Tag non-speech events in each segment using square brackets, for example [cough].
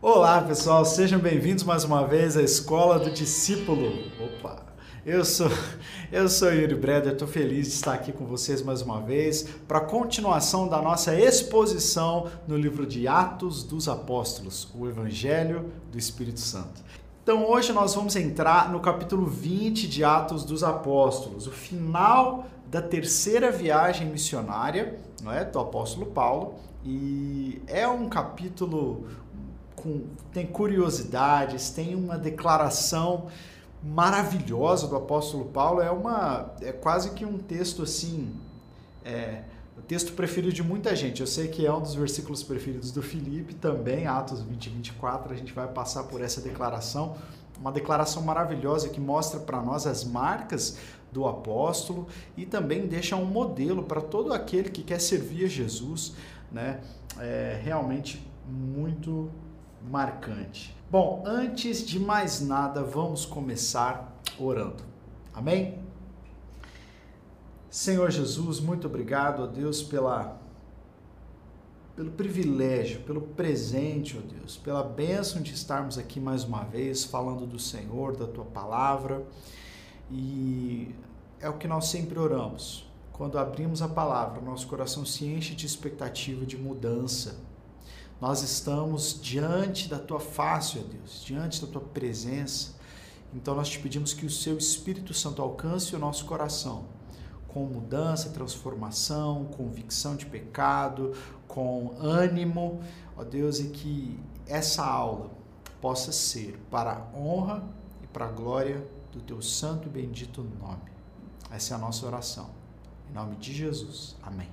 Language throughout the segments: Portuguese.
Olá, pessoal, sejam bem-vindos mais uma vez à Escola do Discípulo. Opa! Eu sou [laughs] eu sou Yuri Breder, estou feliz de estar aqui com vocês mais uma vez para a continuação da nossa exposição no livro de Atos dos Apóstolos, o Evangelho do Espírito Santo. Então hoje nós vamos entrar no capítulo 20 de Atos dos Apóstolos, o final da terceira viagem missionária, não é, do apóstolo Paulo, e é um capítulo com, tem curiosidades, tem uma declaração maravilhosa do apóstolo Paulo. É uma é quase que um texto assim, é, o texto preferido de muita gente. Eu sei que é um dos versículos preferidos do Felipe também, Atos 20 e 24. A gente vai passar por essa declaração, uma declaração maravilhosa que mostra para nós as marcas do apóstolo e também deixa um modelo para todo aquele que quer servir a Jesus, né? É realmente muito marcante. Bom, antes de mais nada, vamos começar orando. Amém? Senhor Jesus, muito obrigado, ó Deus, pela pelo privilégio, pelo presente, ó Deus, pela bênção de estarmos aqui mais uma vez falando do Senhor, da tua palavra. E é o que nós sempre oramos. Quando abrimos a palavra, nosso coração se enche de expectativa de mudança, nós estamos diante da tua face, ó Deus, diante da tua presença. Então nós te pedimos que o seu Espírito Santo alcance o nosso coração com mudança, transformação, convicção de pecado, com ânimo, ó Deus, e que essa aula possa ser para a honra e para a glória do teu santo e bendito nome. Essa é a nossa oração. Em nome de Jesus. Amém.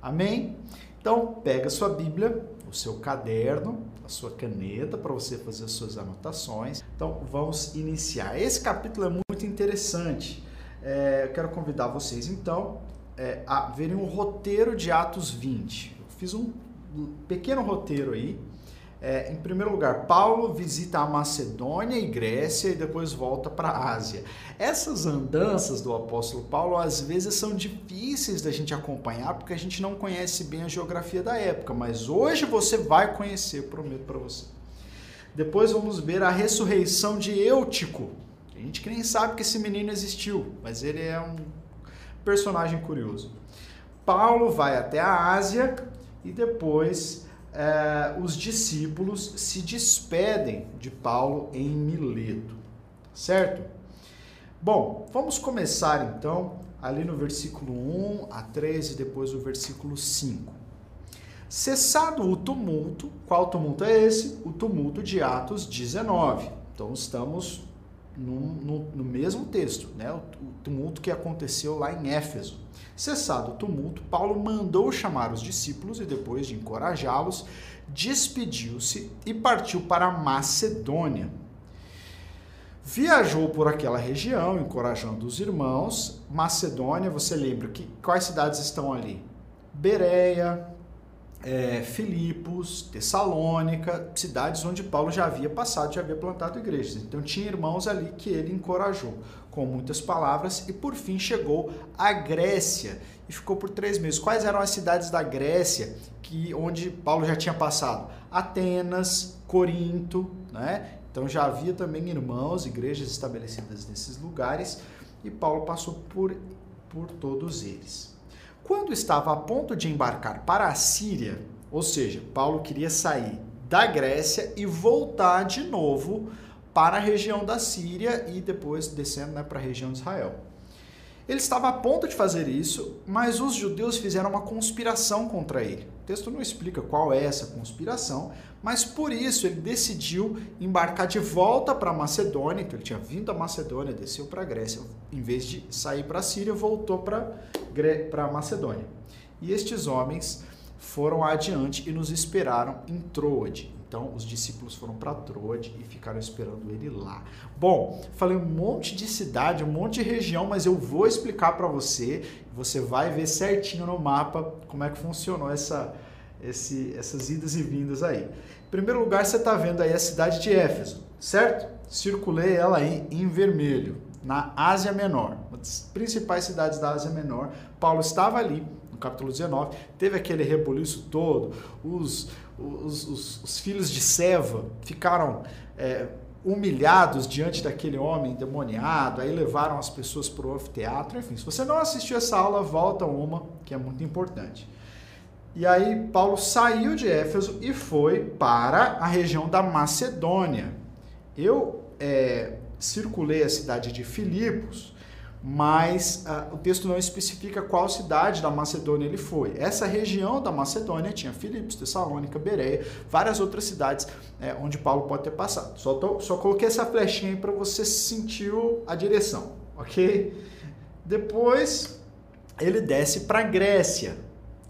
Amém. Então, pega a sua Bíblia, o seu caderno, a sua caneta para você fazer as suas anotações. Então, vamos iniciar. Esse capítulo é muito interessante. É, eu quero convidar vocês, então, é, a verem um roteiro de Atos 20. Eu fiz um pequeno roteiro aí é, em primeiro lugar, Paulo visita a Macedônia e Grécia e depois volta para a Ásia. Essas andanças do apóstolo Paulo às vezes são difíceis da gente acompanhar porque a gente não conhece bem a geografia da época, mas hoje você vai conhecer, prometo para você. Depois vamos ver a ressurreição de Eutico. A gente que nem sabe que esse menino existiu, mas ele é um personagem curioso. Paulo vai até a Ásia e depois é, os discípulos se despedem de Paulo em Mileto, certo? Bom, vamos começar então ali no versículo 1 a 3 e depois o versículo 5. Cessado o tumulto, qual tumulto é esse? O tumulto de Atos 19. Então estamos no, no, no mesmo texto, né? O, tumulto que aconteceu lá em Éfeso. Cessado o tumulto, Paulo mandou chamar os discípulos e, depois de encorajá-los, despediu-se e partiu para Macedônia. Viajou por aquela região, encorajando os irmãos. Macedônia, você lembra que quais cidades estão ali? Bereia, é, Filipos, Tessalônica, cidades onde Paulo já havia passado, já havia plantado igrejas. Então tinha irmãos ali que ele encorajou com muitas palavras e por fim chegou à Grécia e ficou por três meses. Quais eram as cidades da Grécia que onde Paulo já tinha passado? Atenas, Corinto, né? Então já havia também irmãos, igrejas estabelecidas nesses lugares e Paulo passou por por todos eles. Quando estava a ponto de embarcar para a Síria, ou seja, Paulo queria sair da Grécia e voltar de novo para a região da Síria e depois descendo né, para a região de Israel. Ele estava a ponto de fazer isso, mas os judeus fizeram uma conspiração contra ele. Texto não explica qual é essa conspiração, mas por isso ele decidiu embarcar de volta para Macedônia. Então ele tinha vindo da Macedônia, desceu para a Grécia. Em vez de sair para a Síria, voltou para a Macedônia. E estes homens foram adiante e nos esperaram em Troade. Então, os discípulos foram para Troade e ficaram esperando ele lá. Bom, falei um monte de cidade, um monte de região, mas eu vou explicar para você. Você vai ver certinho no mapa como é que funcionou essa, esse, essas idas e vindas aí. Em primeiro lugar, você está vendo aí a cidade de Éfeso, certo? Circulei ela aí em vermelho, na Ásia Menor, uma das principais cidades da Ásia Menor. Paulo estava ali, capítulo 19, teve aquele rebuliço todo, os, os, os, os filhos de Seva ficaram é, humilhados diante daquele homem demoniado, aí levaram as pessoas para o anfiteatro, enfim, se você não assistiu essa aula, volta uma, que é muito importante. E aí Paulo saiu de Éfeso e foi para a região da Macedônia. Eu é, circulei a cidade de Filipos, mas uh, o texto não especifica qual cidade da Macedônia ele foi. Essa região da Macedônia tinha Filipos, Tessalônica, Bereia, várias outras cidades é, onde Paulo pode ter passado. Só, tô, só coloquei essa flechinha aí para você sentir a direção, ok? Depois ele desce para a Grécia.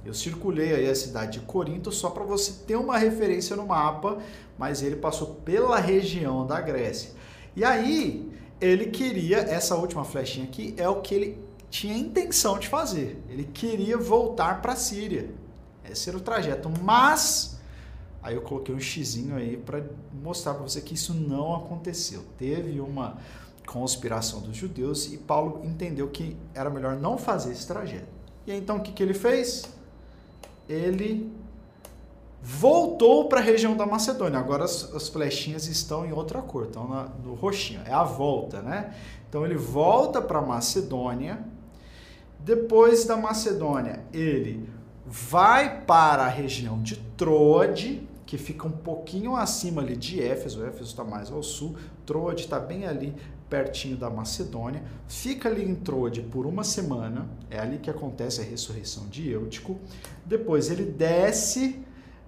Eu circulei aí a cidade de Corinto só para você ter uma referência no mapa, mas ele passou pela região da Grécia. E aí ele queria, essa última flechinha aqui é o que ele tinha intenção de fazer. Ele queria voltar para a Síria. Esse era o trajeto. Mas, aí eu coloquei um xizinho aí para mostrar para você que isso não aconteceu. Teve uma conspiração dos judeus e Paulo entendeu que era melhor não fazer esse trajeto. E então o que, que ele fez? Ele voltou para a região da Macedônia. Agora as, as, flechinhas estão em outra cor, estão na, no roxinho. É a volta, né? Então ele volta para a Macedônia. Depois da Macedônia, ele vai para a região de Troade, que fica um pouquinho acima ali de Éfeso. Éfeso está mais ao sul. Troade está bem ali pertinho da Macedônia. Fica ali em Troade por uma semana. É ali que acontece a ressurreição de Eutico. Depois ele desce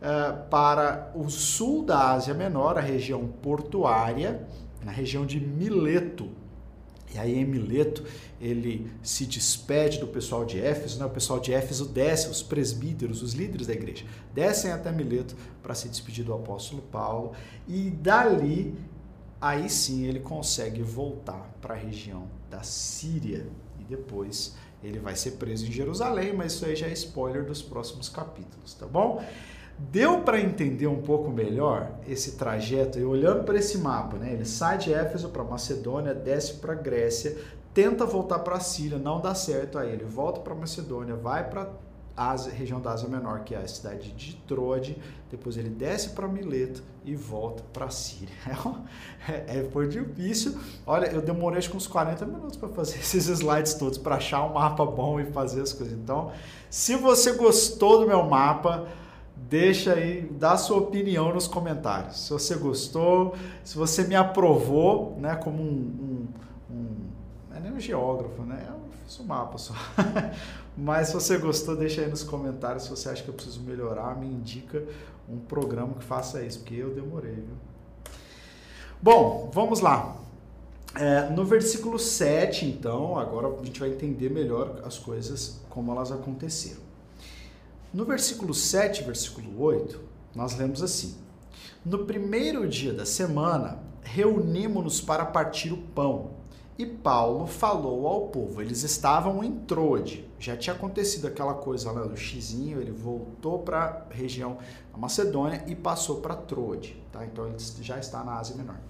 uh, para o sul da Ásia Menor, a região portuária, na região de Mileto. E aí em Mileto ele se despede do pessoal de Éfeso, né? o pessoal de Éfeso desce, os presbíteros, os líderes da igreja, descem até Mileto para se despedir do apóstolo Paulo e dali aí sim ele consegue voltar para a região da Síria e depois ele vai ser preso em Jerusalém, mas isso aí já é spoiler dos próximos capítulos, tá bom? Deu para entender um pouco melhor esse trajeto e olhando para esse mapa, né? Ele sai de Éfeso para Macedônia, desce para Grécia, tenta voltar para a Síria, não dá certo aí ele volta para Macedônia, vai para a região da Ásia Menor, que é a cidade de Troade, depois ele desce para Mileto e volta para a Síria. [laughs] É, é, foi difícil. Olha, eu demorei acho que uns 40 minutos para fazer [laughs] esses slides todos, para achar um mapa bom e fazer as coisas. Então, se você gostou do meu mapa, deixa aí, dá sua opinião nos comentários. Se você gostou, se você me aprovou, né, como um, um, um não é nem um geógrafo, né, eu fiz um mapa só. [laughs] Mas se você gostou, deixa aí nos comentários se você acha que eu preciso melhorar, me indica um programa que faça isso, porque eu demorei, viu? Bom, vamos lá. É, no versículo 7, então, agora a gente vai entender melhor as coisas como elas aconteceram. No versículo 7, versículo 8, nós lemos assim: No primeiro dia da semana, reunimos-nos para partir o pão. E Paulo falou ao povo. Eles estavam em Troade. Já tinha acontecido aquela coisa lá do xizinho, ele voltou para a região da Macedônia e passou para Troade. Tá? Então ele já está na Ásia Menor.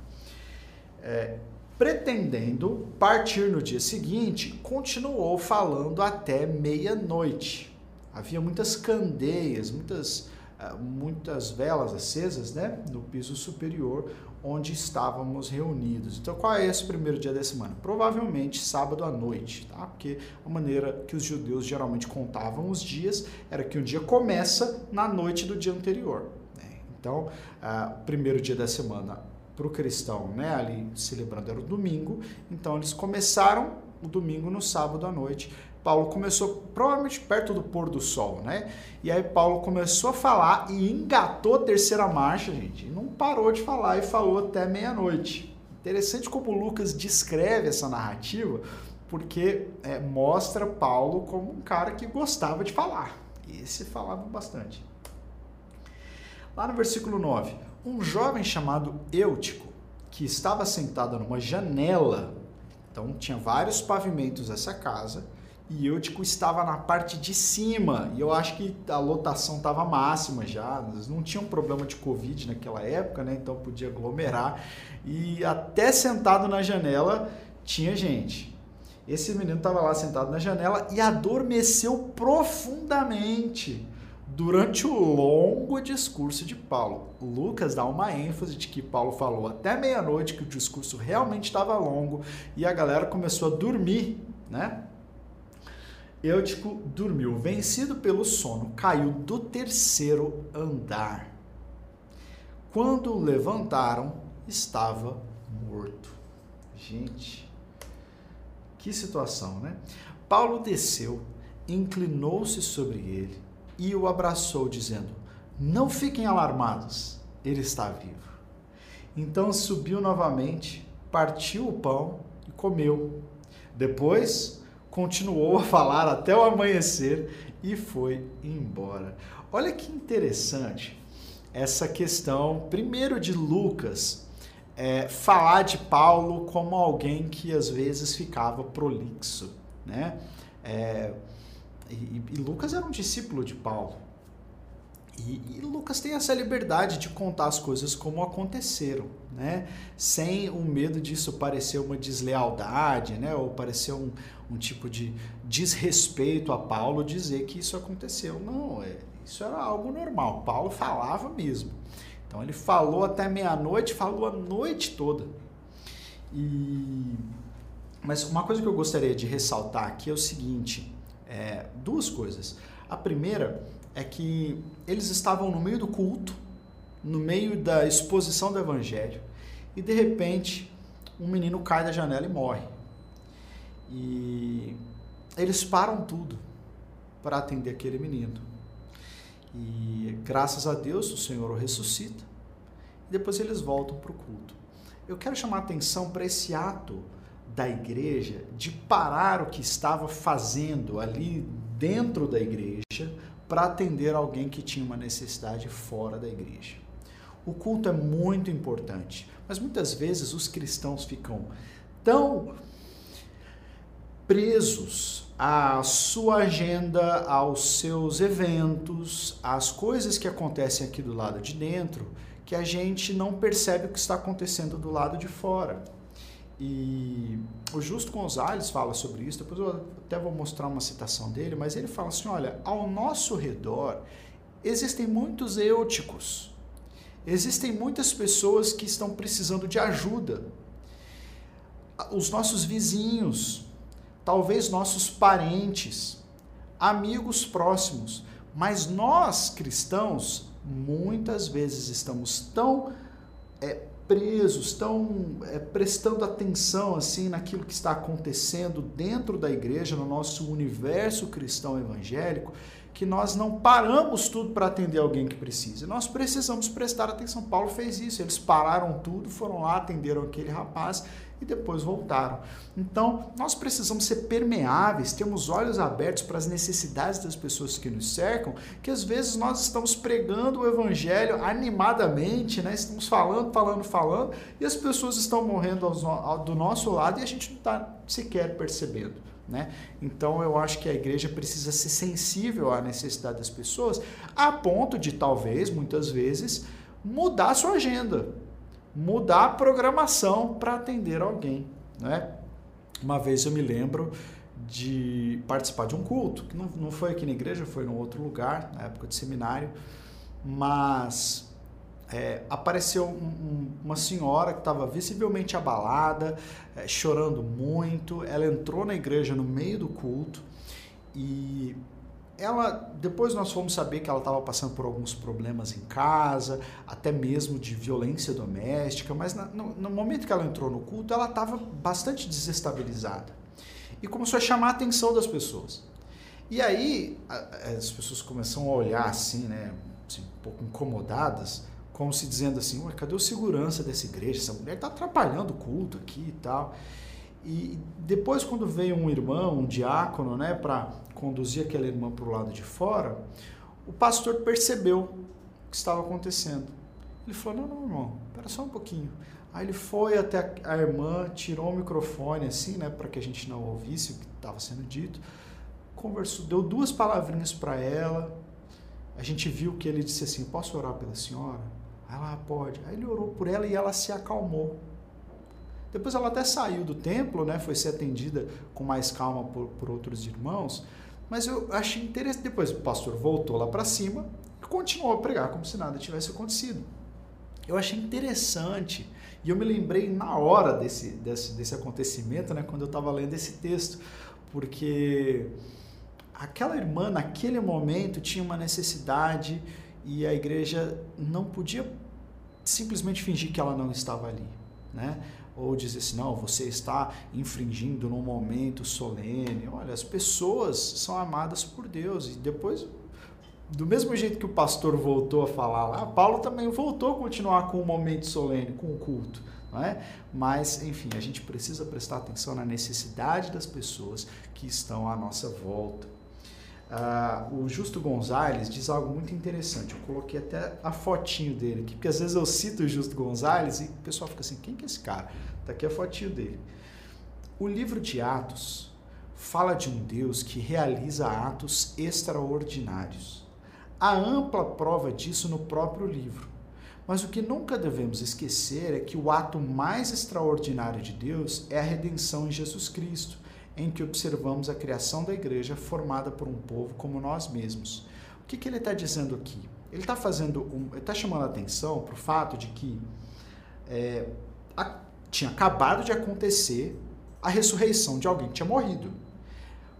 É, pretendendo partir no dia seguinte, continuou falando até meia-noite havia muitas candeias, muitas, ah, muitas velas acesas né, no piso superior onde estávamos reunidos. Então, qual é esse primeiro dia da semana? Provavelmente sábado à noite, tá? Porque a maneira que os judeus geralmente contavam os dias era que um dia começa na noite do dia anterior. Né? Então, uh, o primeiro dia da semana para o cristão, né, ali celebrando era o domingo, então eles começaram o domingo no sábado à noite Paulo começou provavelmente perto do pôr do sol, né? E aí Paulo começou a falar e engatou a terceira marcha, gente, e não parou de falar e falou até meia-noite. Interessante como Lucas descreve essa narrativa, porque é, mostra Paulo como um cara que gostava de falar. E esse falava bastante. Lá no versículo 9, um jovem chamado Eutico, que estava sentado numa janela, então tinha vários pavimentos essa casa, e eu tipo, estava na parte de cima e eu acho que a lotação estava máxima já, eles não tinham problema de Covid naquela época, né? então podia aglomerar e até sentado na janela tinha gente. esse menino estava lá sentado na janela e adormeceu profundamente durante o longo discurso de Paulo. Lucas dá uma ênfase de que Paulo falou até meia-noite que o discurso realmente estava longo e a galera começou a dormir, né? Eutico dormiu, vencido pelo sono, caiu do terceiro andar. Quando levantaram, estava morto. Gente, que situação, né? Paulo desceu, inclinou-se sobre ele e o abraçou, dizendo: Não fiquem alarmados, ele está vivo. Então subiu novamente, partiu o pão e comeu. Depois continuou a falar até o amanhecer e foi embora. Olha que interessante essa questão, primeiro de Lucas, é, falar de Paulo como alguém que às vezes ficava prolixo, né? É, e, e, Lucas era um discípulo de Paulo. E, e, Lucas tem essa liberdade de contar as coisas como aconteceram, né? Sem o medo disso parecer uma deslealdade, né? Ou parecer um, um tipo de desrespeito a Paulo dizer que isso aconteceu. Não, é, isso era algo normal. Paulo falava mesmo. Então ele falou até meia-noite, falou a noite toda. E mas uma coisa que eu gostaria de ressaltar aqui é o seguinte: é, duas coisas. A primeira é que eles estavam no meio do culto, no meio da exposição do evangelho, e de repente um menino cai da janela e morre. E eles param tudo para atender aquele menino. E graças a Deus o Senhor o ressuscita e depois eles voltam para o culto. Eu quero chamar a atenção para esse ato da igreja de parar o que estava fazendo ali dentro da igreja para atender alguém que tinha uma necessidade fora da igreja. O culto é muito importante, mas muitas vezes os cristãos ficam tão presos à sua agenda, aos seus eventos, às coisas que acontecem aqui do lado de dentro, que a gente não percebe o que está acontecendo do lado de fora. E o Justo Gonzalez fala sobre isso, depois eu até vou mostrar uma citação dele, mas ele fala assim: olha, ao nosso redor existem muitos eúticos, existem muitas pessoas que estão precisando de ajuda. Os nossos vizinhos, talvez nossos parentes, amigos próximos, mas nós cristãos muitas vezes estamos tão é, presos, estão é, prestando atenção assim naquilo que está acontecendo dentro da igreja, no nosso universo cristão evangélico, que nós não paramos tudo para atender alguém que precisa. Nós precisamos prestar atenção. Paulo fez isso. Eles pararam tudo, foram lá, atenderam aquele rapaz e depois voltaram. Então, nós precisamos ser permeáveis, termos olhos abertos para as necessidades das pessoas que nos cercam, que às vezes nós estamos pregando o evangelho animadamente, né? Estamos falando, falando, falando, e as pessoas estão morrendo do nosso lado e a gente não está sequer percebendo. Né? Então eu acho que a igreja precisa ser sensível à necessidade das pessoas, a ponto de talvez, muitas vezes, mudar sua agenda mudar a programação para atender alguém. Né? Uma vez eu me lembro de participar de um culto, que não, não foi aqui na igreja, foi em outro lugar, na época de seminário, mas é, apareceu um, um, uma senhora que estava visivelmente abalada, é, chorando muito. Ela entrou na igreja no meio do culto e ela depois nós fomos saber que ela estava passando por alguns problemas em casa, até mesmo de violência doméstica, mas na, no, no, momento que ela entrou no culto, ela estava bastante desestabilizada e começou a chamar a atenção das pessoas. E aí as pessoas começam a olhar assim, né, assim, um pouco incomodadas, como se dizendo assim, cadê o segurança dessa igreja? Essa mulher está atrapalhando o culto aqui e tal. E depois, quando veio um irmão, um diácono, né, para conduzir aquela irmã para o lado de fora, o pastor percebeu o que estava acontecendo. Ele falou: Não, não, irmão, espera só um pouquinho. Aí ele foi até a irmã, tirou o microfone assim, né, para que a gente não ouvisse o que estava sendo dito, conversou, deu duas palavrinhas para ela. A gente viu que ele disse assim: Posso orar pela senhora? Aí ela ah, pode. Aí ele orou por ela e ela se acalmou. Depois ela até saiu do templo, né? Foi ser atendida com mais calma por, por outros irmãos. Mas eu achei interessante. Depois o pastor voltou lá para cima e continuou a pregar como se nada tivesse acontecido. Eu achei interessante e eu me lembrei na hora desse, desse, desse acontecimento, né? Quando eu estava lendo esse texto, porque aquela irmã, naquele momento, tinha uma necessidade e a igreja não podia simplesmente fingir que ela não estava ali, né? Ou dizer assim, não, você está infringindo num momento solene. Olha, as pessoas são amadas por Deus e depois do mesmo jeito que o pastor voltou a falar lá, Paulo também voltou a continuar com o momento solene, com o culto. Não é? Mas, enfim, a gente precisa prestar atenção na necessidade das pessoas que estão à nossa volta. Uh, o Justo Gonzalez diz algo muito interessante. Eu coloquei até a fotinho dele aqui, porque às vezes eu cito o Justo Gonzalez e o pessoal fica assim: quem que é esse cara? Tá aqui a fotinho dele. O livro de Atos fala de um Deus que realiza atos extraordinários. Há ampla prova disso no próprio livro. Mas o que nunca devemos esquecer é que o ato mais extraordinário de Deus é a redenção em Jesus Cristo em que observamos a criação da igreja formada por um povo como nós mesmos. O que, que ele está dizendo aqui? Ele está fazendo, um, está chamando a atenção para o fato de que é, a, tinha acabado de acontecer a ressurreição de alguém que tinha morrido.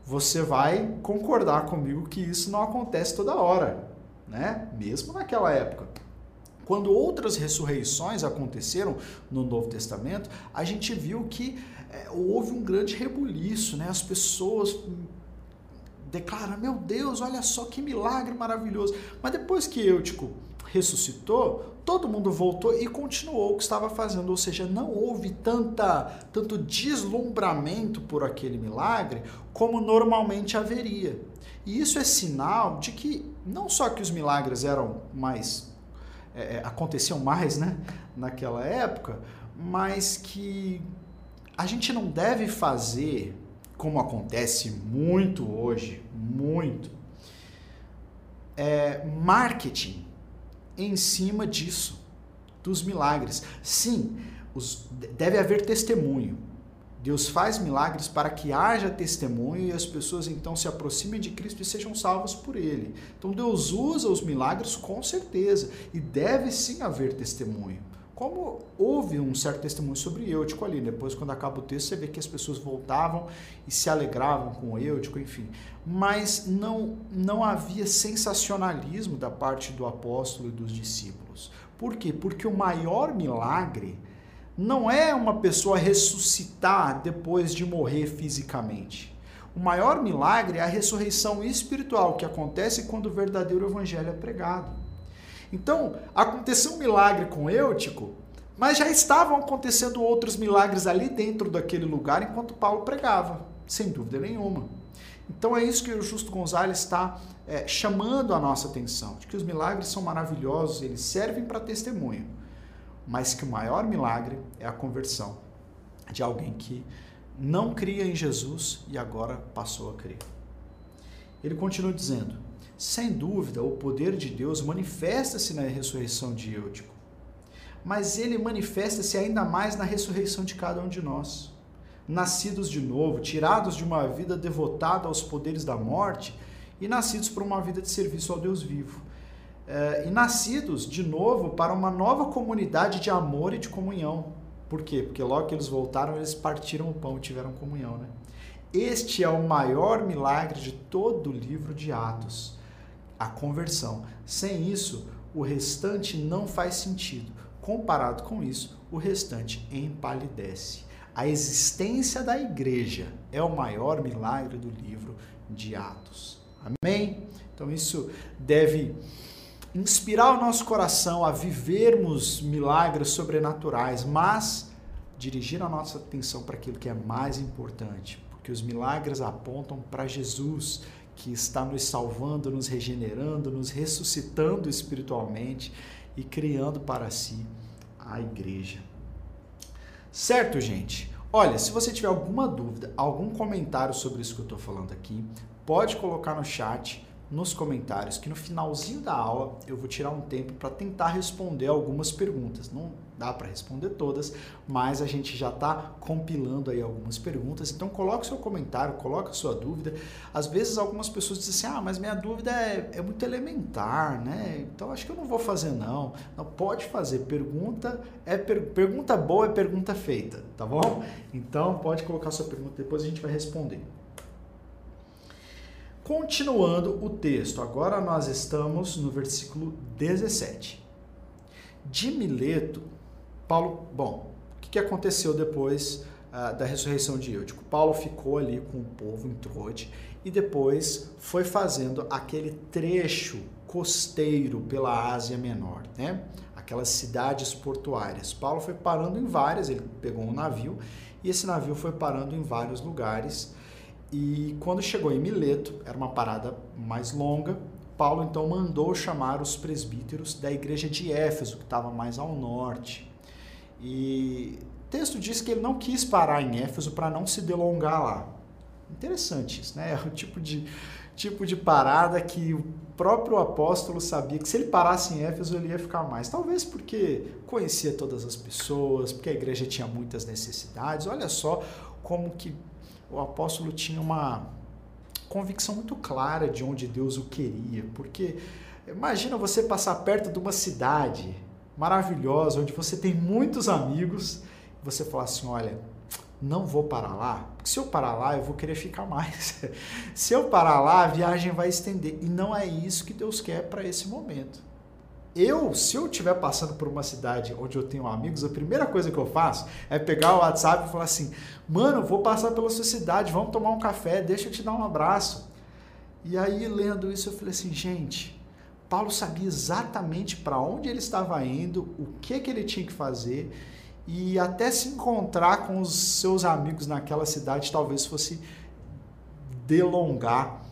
Você vai concordar comigo que isso não acontece toda hora, né? Mesmo naquela época. Quando outras ressurreições aconteceram no Novo Testamento, a gente viu que é, houve um grande rebuliço, né? As pessoas declaram: Meu Deus, olha só que milagre maravilhoso. Mas depois que Eutico ressuscitou, todo mundo voltou e continuou o que estava fazendo, ou seja, não houve tanta, tanto deslumbramento por aquele milagre como normalmente haveria. E isso é sinal de que não só que os milagres eram mais é, é aconteciam mais, né, naquela época, mas que a gente não deve fazer, como acontece muito hoje, muito, é, marketing em cima disso, dos milagres. Sim, os, deve haver testemunho. Deus faz milagres para que haja testemunho e as pessoas então se aproximem de Cristo e sejam salvas por Ele. Então Deus usa os milagres com certeza e deve sim haver testemunho. Como houve um certo testemunho sobre Eutico ali, depois quando acaba o texto você vê que as pessoas voltavam e se alegravam com o Eutico, enfim. Mas não, não havia sensacionalismo da parte do apóstolo e dos discípulos. Por quê? Porque o maior milagre não é uma pessoa ressuscitar depois de morrer fisicamente. O maior milagre é a ressurreição espiritual que acontece quando o verdadeiro evangelho é pregado. Então, aconteceu um milagre com Eutico, mas já estavam acontecendo outros milagres ali dentro daquele lugar enquanto Paulo pregava, sem dúvida nenhuma. Então é isso que o Justo Gonzalez está é, chamando a nossa atenção, de que os milagres são maravilhosos, eles servem para testemunho, mas que o maior milagre é a conversão de alguém que não cria em Jesus e agora passou a crer. Ele continua dizendo: sem dúvida, o poder de Deus manifesta-se na ressurreição de Eutico, mas ele manifesta-se ainda mais na ressurreição de cada um de nós. Nascidos de novo, tirados de uma vida devotada aos poderes da morte e nascidos para uma vida de serviço ao Deus vivo. É, e nascidos de novo para uma nova comunidade de amor e de comunhão. Por quê? Porque logo que eles voltaram, eles partiram o pão e tiveram comunhão. Né? Este é o maior milagre de todo o livro de Atos a conversão. Sem isso, o restante não faz sentido. Comparado com isso, o restante empalidece. A existência da igreja é o maior milagre do livro de Atos. Amém? Então isso deve inspirar o nosso coração a vivermos milagres sobrenaturais, mas dirigir a nossa atenção para aquilo que é mais importante, porque os milagres apontam para Jesus, que está nos salvando, nos regenerando, nos ressuscitando espiritualmente e criando para si a igreja. Certo, gente? Olha, se você tiver alguma dúvida, algum comentário sobre isso que eu estou falando aqui, pode colocar no chat. Nos comentários que no finalzinho da aula eu vou tirar um tempo para tentar responder algumas perguntas. Não dá para responder todas, mas a gente já está compilando aí algumas perguntas. Então coloque seu comentário, coloque a sua dúvida. Às vezes algumas pessoas dizem assim, ah, mas minha dúvida é, é muito elementar, né? Então acho que eu não vou fazer não. Não pode fazer. Pergunta é per... pergunta boa é pergunta feita, tá bom? Então pode colocar sua pergunta, depois a gente vai responder. Continuando o texto, agora nós estamos no versículo 17. De Mileto, Paulo, bom, o que aconteceu depois uh, da ressurreição de Eutico? Paulo ficou ali com o povo em Troade e depois foi fazendo aquele trecho costeiro pela Ásia Menor, né? Aquelas cidades portuárias. Paulo foi parando em várias, ele pegou um navio e esse navio foi parando em vários lugares e quando chegou em Mileto, era uma parada mais longa, Paulo então mandou chamar os presbíteros da igreja de Éfeso, que estava mais ao norte. E o texto diz que ele não quis parar em Éfeso para não se delongar lá. Interessante isso, né? [laughs] É o tipo de, tipo de parada que o próprio apóstolo sabia que se ele parasse em Éfeso ele ia ficar mais. Talvez porque conhecia todas as pessoas, porque a igreja tinha muitas necessidades. Olha só como que o apóstolo tinha uma convicção muito clara de onde Deus o queria, porque imagina você passar perto de uma cidade maravilhosa, onde você tem muitos amigos, e você falar assim, olha, não vou parar lá, porque se eu parar lá, eu vou querer ficar mais. [laughs] se eu parar lá, a viagem vai estender. E não é isso que Deus quer para esse momento eu, se eu estiver passando por uma cidade onde eu tenho amigos, a primeira coisa que eu faço é pegar o WhatsApp e falar assim: mano, vou passar pela sua cidade, vamos tomar um café, deixa eu te dar um abraço. E aí, lendo isso, eu falei assim: gente, Paulo sabia exatamente para onde ele estava indo, o que, que ele tinha que fazer, e até se encontrar com os seus amigos naquela cidade talvez fosse delongar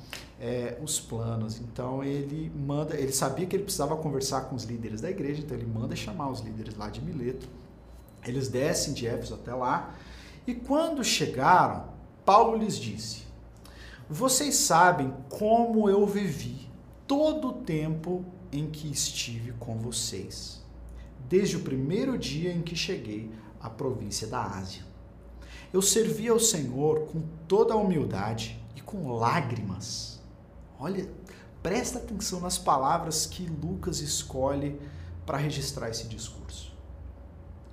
é, os planos. Então ele manda, ele sabia que ele precisava conversar com os líderes da igreja, então ele manda chamar os líderes lá de Mileto. Eles descem de Éfeso até lá e quando chegaram, Paulo lhes disse: Vocês sabem como eu vivi todo o tempo em que estive com vocês, desde o primeiro dia em que cheguei à província da Ásia. Eu servi ao Senhor com toda a humildade e com lágrimas Olha, presta atenção nas palavras que Lucas escolhe para registrar esse discurso.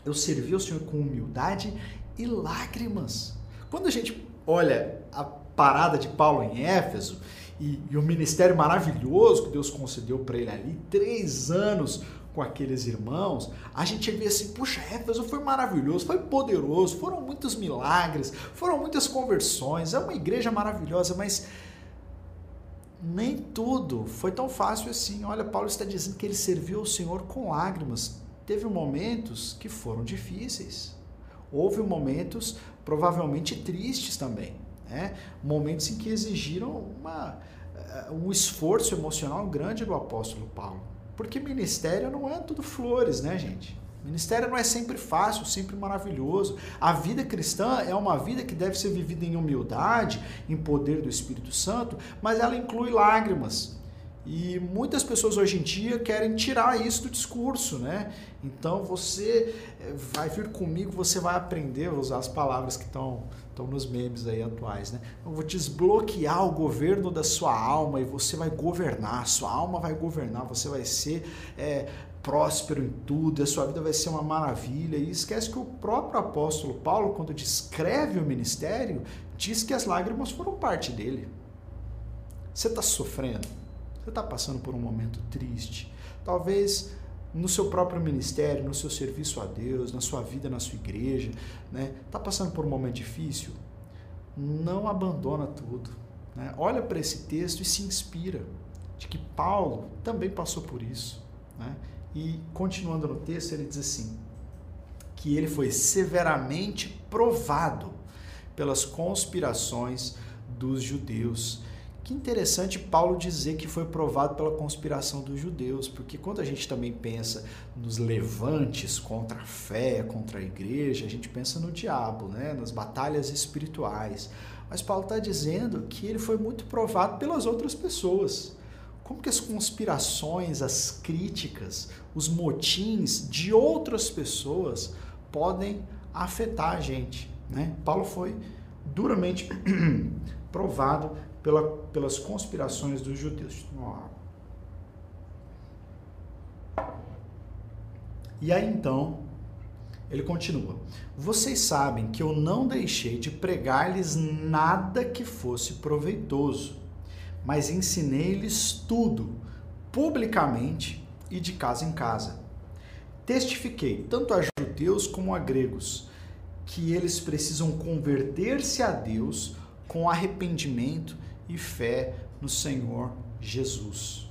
Eu servi ao Senhor com humildade e lágrimas. Quando a gente olha a parada de Paulo em Éfeso e, e o ministério maravilhoso que Deus concedeu para ele ali, três anos com aqueles irmãos, a gente vê assim, puxa, Éfeso foi maravilhoso, foi poderoso, foram muitos milagres, foram muitas conversões, é uma igreja maravilhosa, mas nem tudo foi tão fácil assim. Olha, Paulo está dizendo que ele serviu ao Senhor com lágrimas. Teve momentos que foram difíceis. Houve momentos provavelmente tristes também. Né? Momentos em que exigiram uma, eh, um esforço emocional grande do apóstolo Paulo. Porque ministério não é tudo flores, né, gente? Ministério não é sempre fácil, sempre maravilhoso. A vida cristã é uma vida que deve ser vivida em humildade, em poder do Espírito Santo, mas ela inclui lágrimas. E muitas pessoas hoje em dia querem tirar isso do discurso, né? Então você eh, vai vir comigo, você vai aprender, vou usar as palavras que estão estão nos memes aí atuais, né? Eu vou desbloquear o governo da sua alma e você vai governar, sua alma vai governar, você vai ser é, próspero em tudo, a sua vida vai ser uma maravilha. E esquece que o próprio apóstolo Paulo, quando descreve o ministério, diz que as lágrimas foram parte dele. Você está sofrendo, você está passando por um momento triste. Talvez no seu próprio ministério, no seu serviço a Deus, na sua vida, na sua igreja, né? Está passando por um momento difícil? Não abandona tudo. Né? Olha para esse texto e se inspira de que Paulo também passou por isso. E continuando no texto, ele diz assim: que ele foi severamente provado pelas conspirações dos judeus. Que interessante Paulo dizer que foi provado pela conspiração dos judeus, porque quando a gente também pensa nos levantes contra a fé, contra a igreja, a gente pensa no diabo, né? nas batalhas espirituais. Mas Paulo está dizendo que ele foi muito provado pelas outras pessoas. Como que as conspirações, as críticas, os motins de outras pessoas podem afetar a gente. Né? Paulo foi duramente [clears throat] provado pela, pelas conspirações dos judeus. E aí então, ele continua: Vocês sabem que eu não deixei de pregar-lhes nada que fosse proveitoso, mas ensinei-lhes tudo, publicamente e de casa em casa. Testifiquei tanto a judeus como a gregos que eles precisam converter-se a Deus com arrependimento e fé no Senhor Jesus.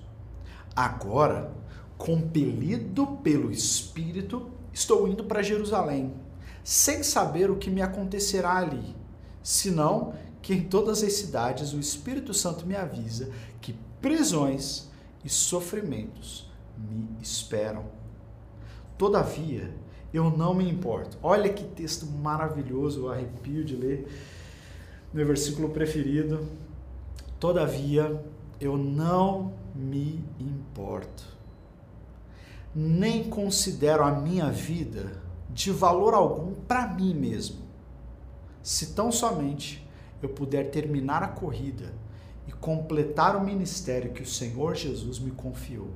Agora, compelido pelo Espírito, estou indo para Jerusalém, sem saber o que me acontecerá ali, senão que em todas as cidades o Espírito Santo me avisa que prisões e sofrimentos me esperam. Todavia, eu não me importo. Olha que texto maravilhoso, eu arrepio de ler. Meu versículo preferido. Todavia, eu não me importo. Nem considero a minha vida de valor algum para mim mesmo. Se tão somente eu puder terminar a corrida e completar o ministério que o Senhor Jesus me confiou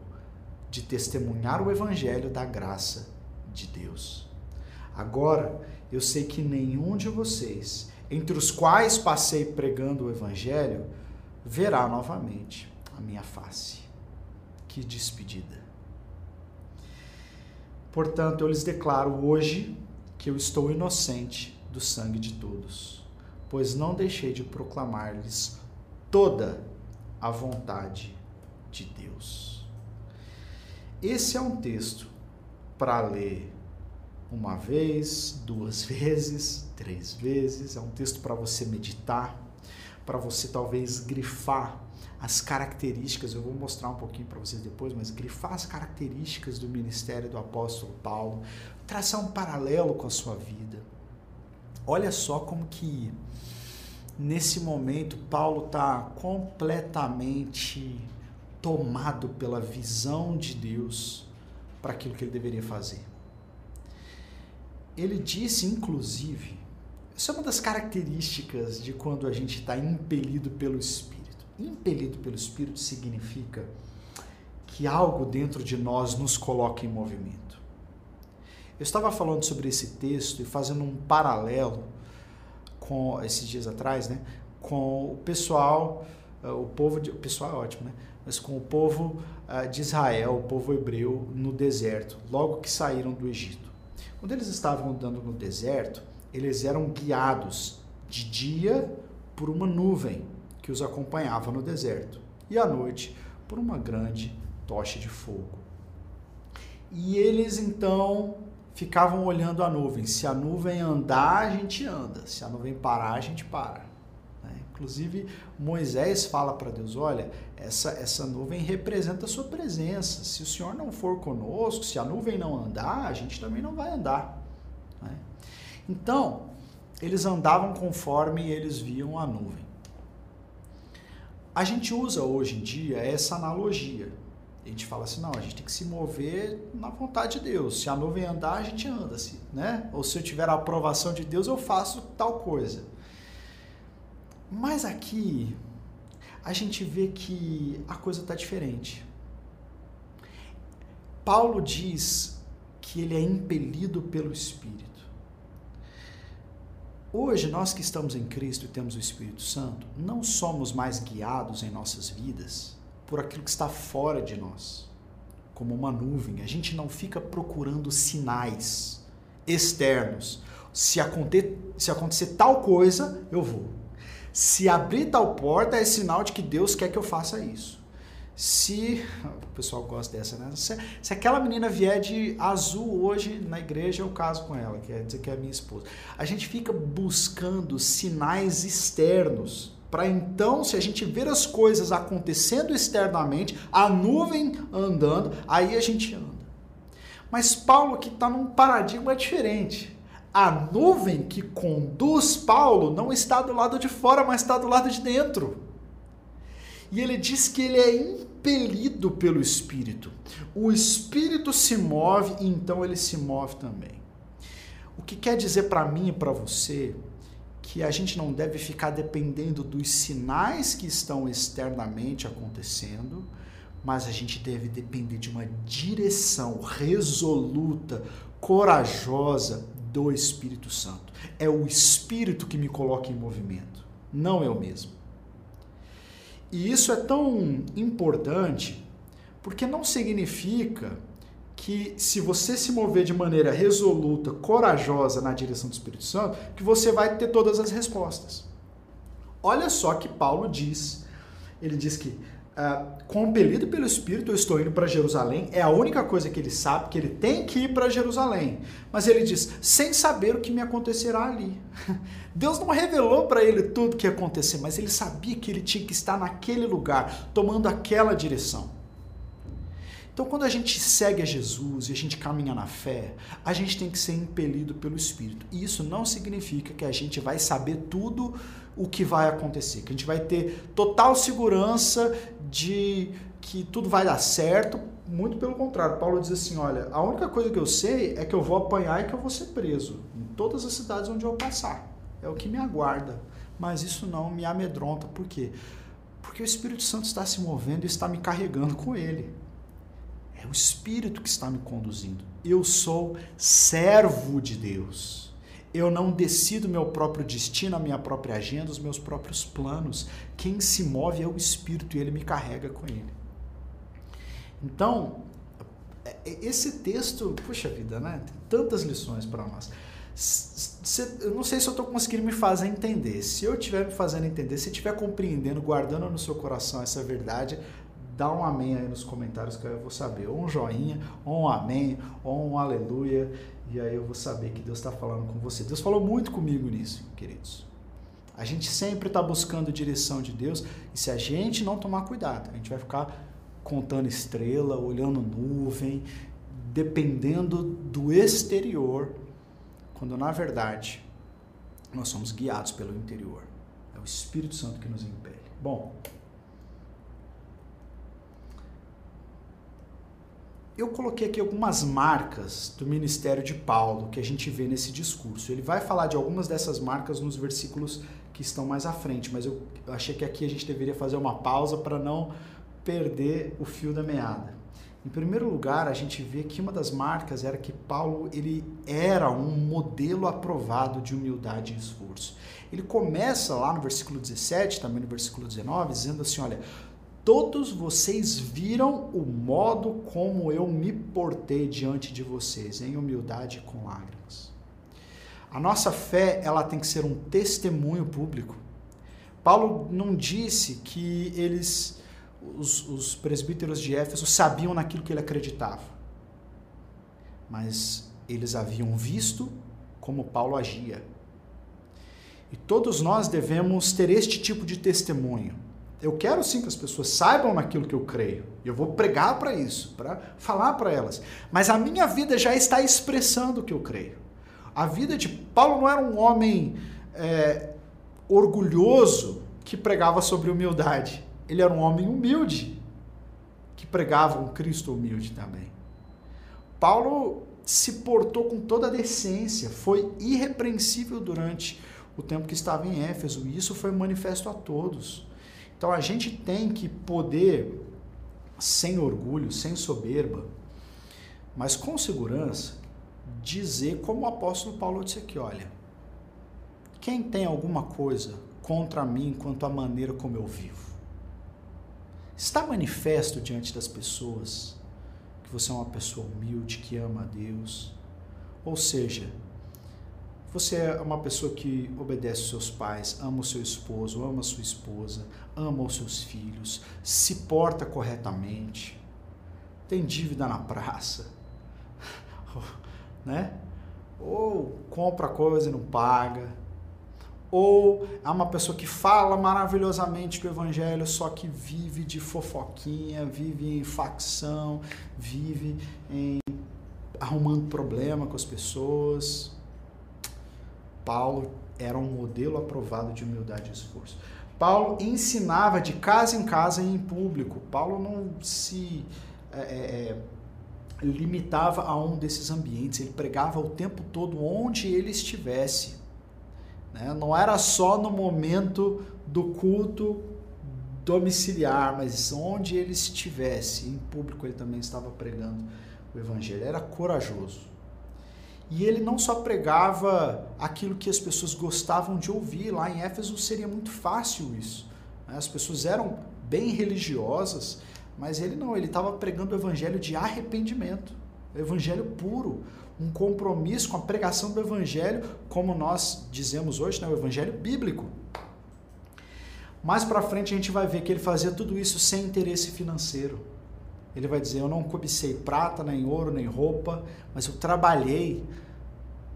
de testemunhar o evangelho da graça de Deus. Agora, eu sei que nenhum de vocês, entre os quais passei pregando o evangelho, verá novamente a minha face. Que despedida. Portanto, eu lhes declaro hoje que eu estou inocente do sangue de todos, pois não deixei de proclamar-lhes toda a vontade de Deus. Esse é um texto para ler uma vez, duas [laughs] vezes, três vezes. É um texto para você meditar, para você talvez grifar as características. Eu vou mostrar um pouquinho para vocês depois, mas grifar as características do ministério do apóstolo Paulo, traçar um paralelo com a sua vida. Olha só como que nesse momento, Paulo está completamente tomado pela visão de Deus para aquilo que ele deveria fazer. Ele disse, inclusive, isso é uma das características de quando a gente está impelido pelo Espírito. Impelido pelo Espírito significa que algo dentro de nós nos coloca em movimento. Eu estava falando sobre esse texto e fazendo um paralelo com esses dias atrás, né, com o pessoal, eh, o povo de, o pessoal é ótimo, né, mas com o povo uh, de Israel, o povo hebreu no deserto, logo que saíram do Egito. Quando eles estavam andando no deserto, eles eram guiados de dia por uma nuvem que os acompanhava no deserto e à noite por uma grande tocha de fogo. E eles então ficavam olhando a nuvem. Se a nuvem andar, a gente anda. Se a nuvem parar, a gente para. Né? Inclusive, Moisés fala para Deus: olha, essa, essa nuvem representa a sua presença. Se o Senhor não for conosco, se a nuvem não andar, a gente também não vai andar. Né? Então, eles andavam conforme eles viam a nuvem. A gente usa hoje em dia essa analogia. A gente fala assim, não, a gente tem que se mover na vontade de Deus. Se a nuvem andar, a gente anda, -se, né? Ou se eu tiver a aprovação de Deus, eu faço tal coisa. Mas aqui a gente vê que a coisa está diferente. Paulo diz que ele é impelido pelo Espírito. Hoje, nós que estamos em Cristo e temos o Espírito Santo, não somos mais guiados em nossas vidas por aquilo que está fora de nós, como uma nuvem. A gente não fica procurando sinais externos. Se acontecer, se acontecer tal coisa, eu vou. Se abrir tal porta, é sinal de que Deus quer que eu faça isso. Se. [laughs] O pessoal gosta dessa, né? Se, se aquela menina vier de azul hoje na igreja, eu caso com ela, quer dizer que é minha esposa. A gente fica buscando sinais externos para então, se a gente ver as coisas acontecendo externamente, a nuvem andando, aí a gente anda. Mas Paulo aqui está num paradigma diferente. A nuvem que conduz Paulo não está do lado de fora, mas está do lado de dentro. E ele diz que ele é impelido pelo Espírito. O Espírito se move e então ele se move também. O que quer dizer para mim e para você que a gente não deve ficar dependendo dos sinais que estão externamente acontecendo, mas a gente deve depender de uma direção resoluta, corajosa do Espírito Santo. É o Espírito que me coloca em movimento, não eu mesmo. E isso é tão importante porque não significa que se você se mover de maneira resoluta, corajosa na direção do Espírito Santo, que você vai ter todas as respostas. Olha só que Paulo diz. Ele diz que Uh, compelido pelo Espírito, eu estou indo para Jerusalém. É a única coisa que ele sabe, que ele tem que ir para Jerusalém. Mas ele diz, sem saber o que me acontecerá ali. [laughs] Deus não revelou para ele tudo o que ia acontecer, mas ele sabia que ele tinha que estar naquele lugar, tomando aquela direção. Então, quando a gente segue a Jesus e a gente caminha na fé, a gente tem que ser impelido pelo Espírito. E isso não significa que a gente vai saber tudo o que vai acontecer, que a gente vai ter total segurança de que tudo vai dar certo. Muito pelo contrário, Paulo diz assim: olha, a única coisa que eu sei é que eu vou apanhar e que eu vou ser preso em todas as cidades onde eu passar. É o que me aguarda. Mas isso não me amedronta. Por quê? Porque o Espírito Santo está se movendo e está me carregando com ele. É o Espírito que está me conduzindo. Eu sou servo de Deus. Eu não decido meu próprio destino, a minha própria agenda, os meus próprios planos. Quem se move é o Espírito e ele me carrega com ele. Então, é, é, esse texto, puxa vida, né? Tem tantas lições para nós. Eu não sei se eu estou conseguindo me fazer entender. Se eu estiver me fazendo entender, se estiver compreendendo, guardando no seu coração essa verdade, dá um amém aí nos comentários que eu vou saber. Ou um joinha, ou um amém, ou um aleluia. E aí eu vou saber que Deus está falando com você. Deus falou muito comigo nisso, queridos. A gente sempre está buscando direção de Deus. E se a gente não tomar cuidado, a gente vai ficar contando estrela, olhando nuvem, dependendo do exterior, quando na verdade nós somos guiados pelo interior. É o Espírito Santo que nos impele. Bom, eu coloquei aqui algumas marcas do ministério de Paulo que a gente vê nesse discurso. Ele vai falar de algumas dessas marcas nos versículos que estão mais à frente, mas eu achei que aqui a gente deveria fazer uma pausa para não perder o fio da meada. Em primeiro lugar, a gente vê que uma das marcas era que Paulo ele era um modelo aprovado de humildade e esforço. Ele começa lá no versículo 17, também no versículo 19, dizendo assim, olha, Todos vocês viram o modo como eu me portei diante de vocês, em humildade e com lágrimas. A nossa fé, ela tem que ser um testemunho público. Paulo não disse que eles, os, os presbíteros de Éfeso, sabiam naquilo que ele acreditava. Mas eles haviam visto como Paulo agia. E todos nós devemos ter este tipo de testemunho eu quero sim que as pessoas saibam naquilo que eu creio. Eu vou pregar para isso, para falar para elas. Mas a minha vida já está expressando o que eu creio. A vida de Paulo não era um homem é, orgulhoso que pregava sobre humildade. Ele era um homem humilde que pregava um Cristo humilde também. Paulo se portou com toda a decência, foi irrepreensível durante o tempo que estava em Éfeso, e isso foi manifesto a todos. Então a gente tem que poder, sem orgulho, sem soberba, mas com segurança, dizer como o apóstolo Paulo disse aqui: olha, quem tem alguma coisa contra mim quanto à maneira como eu vivo? Está manifesto diante das pessoas que você é uma pessoa humilde, que ama a Deus? Ou seja, você é uma pessoa que obedece seus pais, ama o seu esposo, ama a sua esposa, ama os seus filhos, se porta corretamente, tem dívida na praça, [laughs] né? Ou compra coisa e não paga, ou é uma pessoa que fala maravilhosamente do evangelho, só que vive de fofoquinha, vive em facção, vive em arrumando problema com as pessoas. Paulo era um modelo aprovado de humildade e esforço. Paulo ensinava de casa em casa e em público. Paulo não se é, é, é, limitava a um desses ambientes, ele pregava o tempo todo onde ele estivesse. Né? Não era só no momento do culto domiciliar, mas onde ele estivesse, em público ele também estava pregando o evangelho. Era corajoso. E ele não só pregava aquilo que as pessoas gostavam de ouvir, lá em Éfeso seria muito fácil isso. Né? As pessoas eram bem religiosas, mas ele não, ele estava pregando o evangelho de arrependimento, evangelho puro, um compromisso com a pregação do evangelho, como nós dizemos hoje, né, o evangelho bíblico. Mais para frente a gente vai ver que ele fazia tudo isso sem interesse financeiro. Ele vai dizer: Eu não cobicei prata, nem ouro, nem roupa, mas eu trabalhei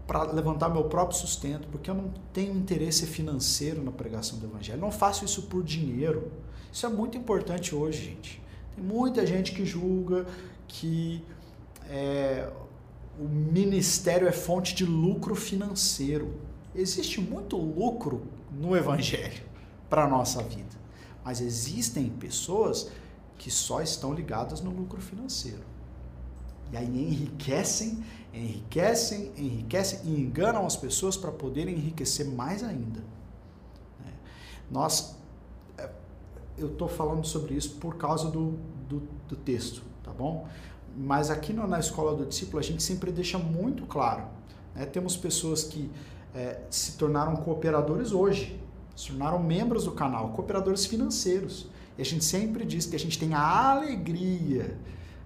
para levantar meu próprio sustento, porque eu não tenho interesse financeiro na pregação do evangelho. Não faço isso por dinheiro. Isso é muito importante hoje, gente. Tem muita gente que julga que é, o ministério é fonte de lucro financeiro. Existe muito lucro no evangelho para a nossa vida, mas existem pessoas que só estão ligadas no lucro financeiro. E aí enriquecem, enriquecem, enriquecem e enganam as pessoas para poderem enriquecer mais ainda. Né? Nós, é, eu estou falando sobre isso por causa do, do, do texto, tá bom? Mas aqui na escola do discípulo a gente sempre deixa muito claro. Né? Temos pessoas que é, se tornaram cooperadores hoje, se tornaram membros do canal, cooperadores financeiros. E a gente sempre diz que a gente tem a alegria,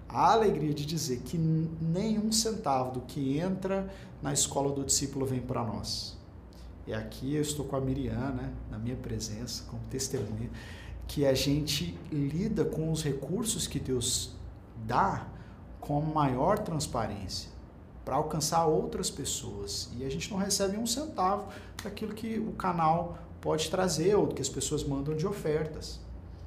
a alegria de dizer que nenhum centavo do que entra na escola do discípulo vem para nós. E aqui eu estou com a Miriam, né, na minha presença, como testemunha, que a gente lida com os recursos que Deus dá com maior transparência para alcançar outras pessoas. E a gente não recebe um centavo daquilo que o canal pode trazer ou que as pessoas mandam de ofertas.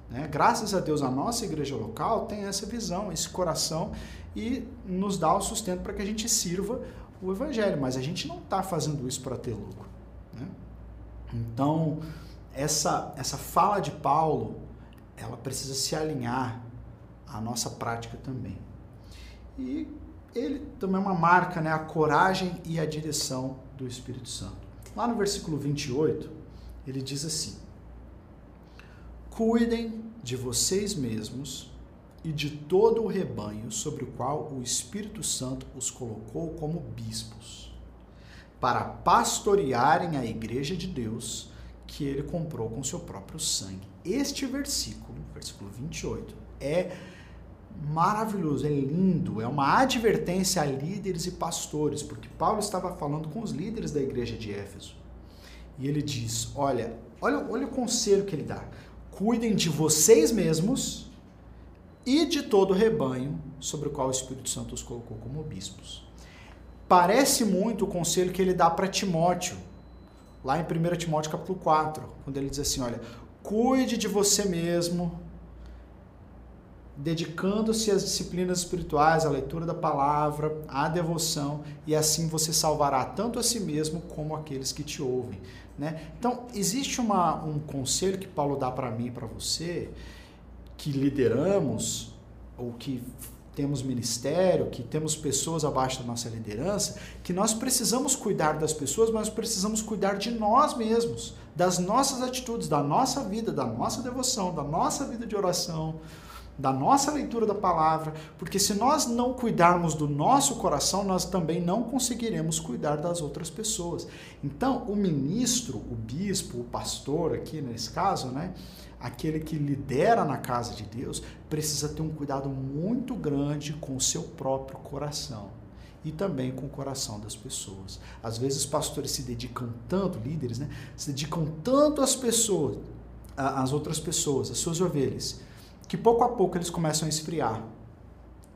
Né? Graças a Deus, a nossa igreja local tem essa visão, esse coração e nos dá o sustento para que a gente sirva o evangelho, mas a gente não está fazendo isso para ter lucro. Né? Então, essa, essa fala de Paulo, ela precisa se alinhar à nossa prática também. E ele também é uma marca, né, a coragem e a direção do Espírito Santo. Lá no versículo 28, ele diz assim: Cuidem de vocês mesmos e de todo o rebanho sobre o qual o Espírito Santo os colocou como bispos, para pastorearem a igreja de Deus que ele comprou com seu próprio sangue. Este versículo, versículo 28, é maravilhoso, é lindo, é uma advertência a líderes e pastores, porque Paulo estava falando com os líderes da igreja de Éfeso. E ele diz: Olha, olha, olha o conselho que ele dá cuidem de vocês mesmos e de todo o rebanho sobre o qual o Espírito Santo os colocou como bispos. Parece muito o conselho que ele dá para Timóteo, lá em 1 Timóteo capítulo 4, quando ele diz assim, olha, cuide de você mesmo, dedicando-se às disciplinas espirituais, à leitura da palavra, à devoção, e assim você salvará tanto a si mesmo como aqueles que te ouvem. Né? Então, existe uma, um conselho que Paulo dá para mim e para você, que lideramos, ou que temos ministério, que temos pessoas abaixo da nossa liderança, que nós precisamos cuidar das pessoas, mas precisamos cuidar de nós mesmos, das nossas atitudes, da nossa vida, da nossa devoção, da nossa vida de oração, da nossa leitura da palavra, porque se nós não cuidarmos do nosso coração, nós também não conseguiremos cuidar das outras pessoas. Então, o ministro, o bispo, o pastor, aqui nesse caso, né, aquele que lidera na casa de Deus, precisa ter um cuidado muito grande com o seu próprio coração e também com o coração das pessoas. Às vezes, pastores se dedicam tanto, líderes, né, se dedicam tanto às pessoas, às outras pessoas, às suas ovelhas que pouco a pouco eles começam a esfriar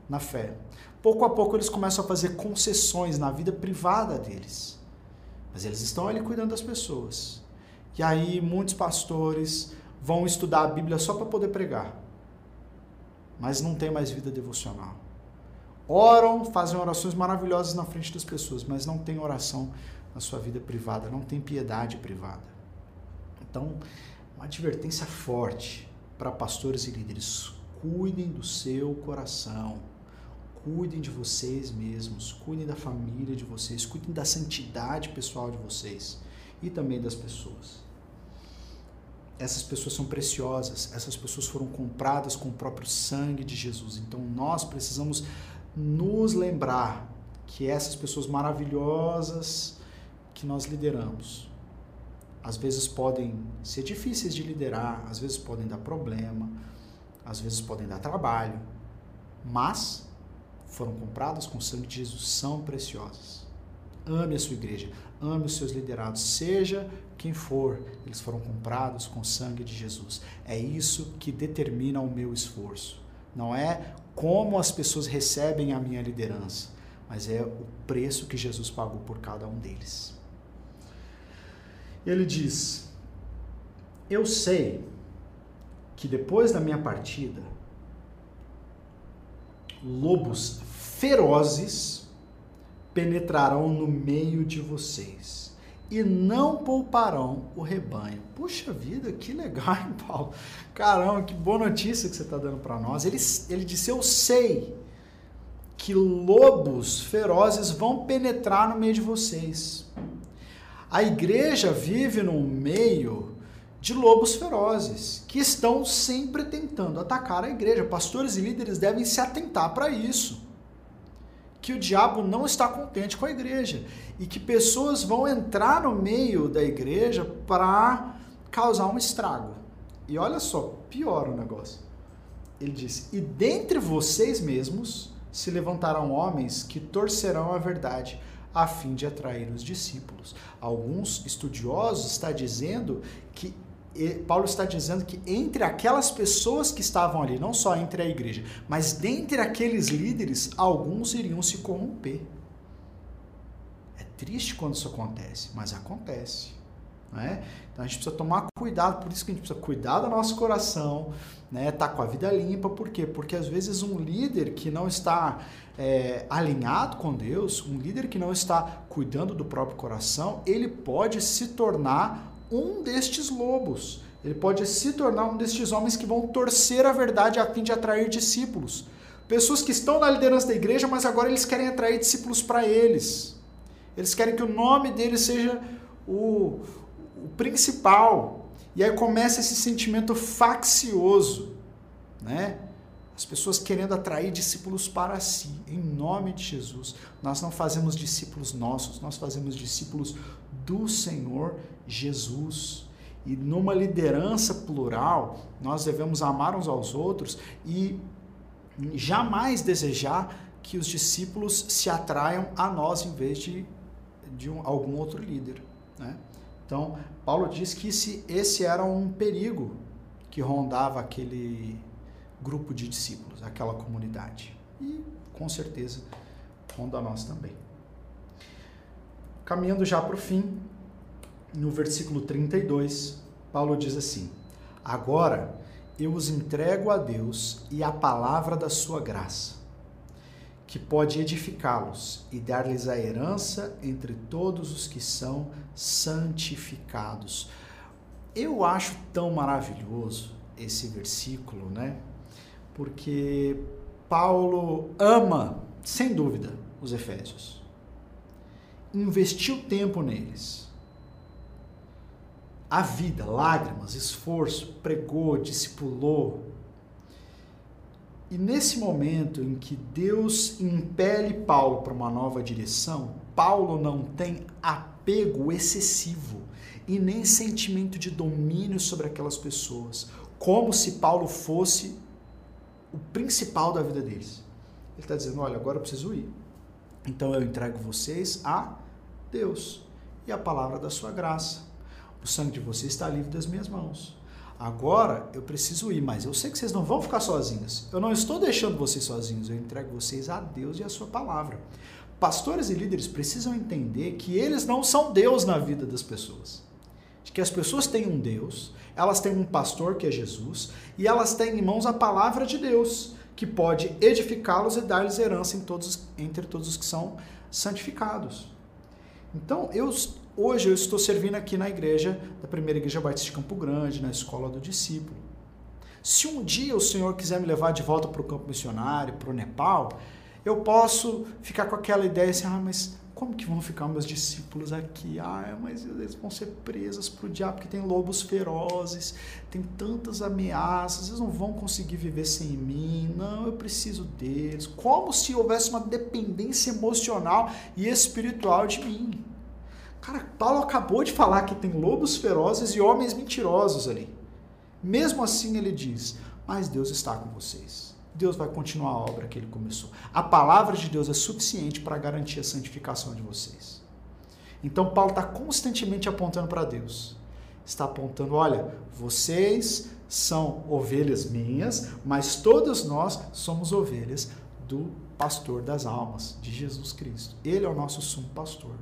na fé. Pouco a pouco eles começam a fazer concessões na vida privada deles. Mas eles estão ali cuidando das pessoas. E aí muitos pastores vão estudar a Bíblia só para poder pregar. Mas não tem mais vida devocional. Oram, fazem orações maravilhosas na frente das pessoas, mas não tem oração na sua vida privada, não tem piedade privada. Então, uma advertência forte para pastores e líderes. Cuidem do seu coração. Cuidem de vocês mesmos, cuidem da família de vocês, cuidem da santidade pessoal de vocês e também das pessoas. Essas pessoas são preciosas, essas pessoas foram compradas com o próprio sangue de Jesus. Então nós precisamos nos lembrar que essas pessoas maravilhosas que nós lideramos, às vezes podem ser difíceis de liderar, às vezes podem dar problema, às vezes podem dar trabalho, mas foram compradas com o sangue de Jesus, são preciosas. Ame a sua igreja, ame os seus liderados, seja quem for, eles foram comprados com o sangue de Jesus. É isso que determina o meu esforço. Não é como as pessoas recebem a minha liderança, mas é o preço que Jesus pagou por cada um deles. Ele diz: Eu sei que depois da minha partida, lobos ferozes penetrarão no meio de vocês e não pouparão o rebanho. Puxa vida, que legal, hein, Paulo? Caramba, que boa notícia que você está dando para nós. Ele, ele disse: Eu sei que lobos ferozes vão penetrar no meio de vocês. A igreja vive num meio de lobos ferozes que estão sempre tentando atacar a igreja. Pastores e líderes devem se atentar para isso. Que o diabo não está contente com a igreja e que pessoas vão entrar no meio da igreja para causar um estrago. E olha só, pior o negócio. Ele diz: E dentre vocês mesmos se levantarão homens que torcerão a verdade a fim de atrair os discípulos. Alguns estudiosos estão dizendo que Paulo está dizendo que entre aquelas pessoas que estavam ali, não só entre a igreja, mas dentre aqueles líderes, alguns iriam se corromper. É triste quando isso acontece, mas acontece. Né? Então a gente precisa tomar cuidado, por isso que a gente precisa cuidar do nosso coração, né? Tá com a vida limpa, por quê? Porque às vezes um líder que não está é, alinhado com Deus, um líder que não está cuidando do próprio coração, ele pode se tornar um destes lobos. Ele pode se tornar um destes homens que vão torcer a verdade a fim de atrair discípulos. Pessoas que estão na liderança da igreja, mas agora eles querem atrair discípulos para eles. Eles querem que o nome deles seja o, o principal. E aí começa esse sentimento faccioso, né? As pessoas querendo atrair discípulos para si, em nome de Jesus. Nós não fazemos discípulos nossos, nós fazemos discípulos do Senhor Jesus. E numa liderança plural, nós devemos amar uns aos outros e jamais desejar que os discípulos se atraiam a nós em vez de, de um, algum outro líder. Né? Então, Paulo diz que esse, esse era um perigo que rondava aquele grupo de discípulos, aquela comunidade. E, com certeza, ronda nós também. Caminhando já para o fim, no versículo 32, Paulo diz assim: Agora eu os entrego a Deus e à palavra da sua graça, que pode edificá-los e dar-lhes a herança entre todos os que são santificados. Eu acho tão maravilhoso esse versículo, né? Porque Paulo ama, sem dúvida, os Efésios. Investiu tempo neles a vida, lágrimas, esforço, pregou, discipulou. E nesse momento em que Deus impele Paulo para uma nova direção, Paulo não tem apego excessivo e nem sentimento de domínio sobre aquelas pessoas, como se Paulo fosse o principal da vida deles. Ele está dizendo: olha, agora eu preciso ir. Então eu entrego vocês a Deus e a palavra da sua graça. O sangue de vocês está livre das minhas mãos. Agora eu preciso ir, mas eu sei que vocês não vão ficar sozinhos. Eu não estou deixando vocês sozinhos, eu entrego vocês a Deus e a sua palavra. Pastores e líderes precisam entender que eles não são Deus na vida das pessoas. De que as pessoas têm um Deus, elas têm um pastor que é Jesus, e elas têm em mãos a palavra de Deus, que pode edificá-los e dar-lhes herança em todos, entre todos os que são santificados. Então, eu hoje eu estou servindo aqui na igreja, da primeira igreja Batista de Campo Grande, na escola do discípulo. Se um dia o Senhor quiser me levar de volta para o campo missionário, para o Nepal, eu posso ficar com aquela ideia assim, ah, mas como que vão ficar meus discípulos aqui? Ah, mas eles vão ser presos para o diabo, porque tem lobos ferozes, tem tantas ameaças, eles não vão conseguir viver sem mim. Não, eu preciso deles. Como se houvesse uma dependência emocional e espiritual de mim. Cara, Paulo acabou de falar que tem lobos ferozes e homens mentirosos ali. Mesmo assim, ele diz: Mas Deus está com vocês. Deus vai continuar a obra que ele começou. A palavra de Deus é suficiente para garantir a santificação de vocês. Então, Paulo está constantemente apontando para Deus. Está apontando: olha, vocês são ovelhas minhas, mas todos nós somos ovelhas do pastor das almas, de Jesus Cristo. Ele é o nosso sumo pastor.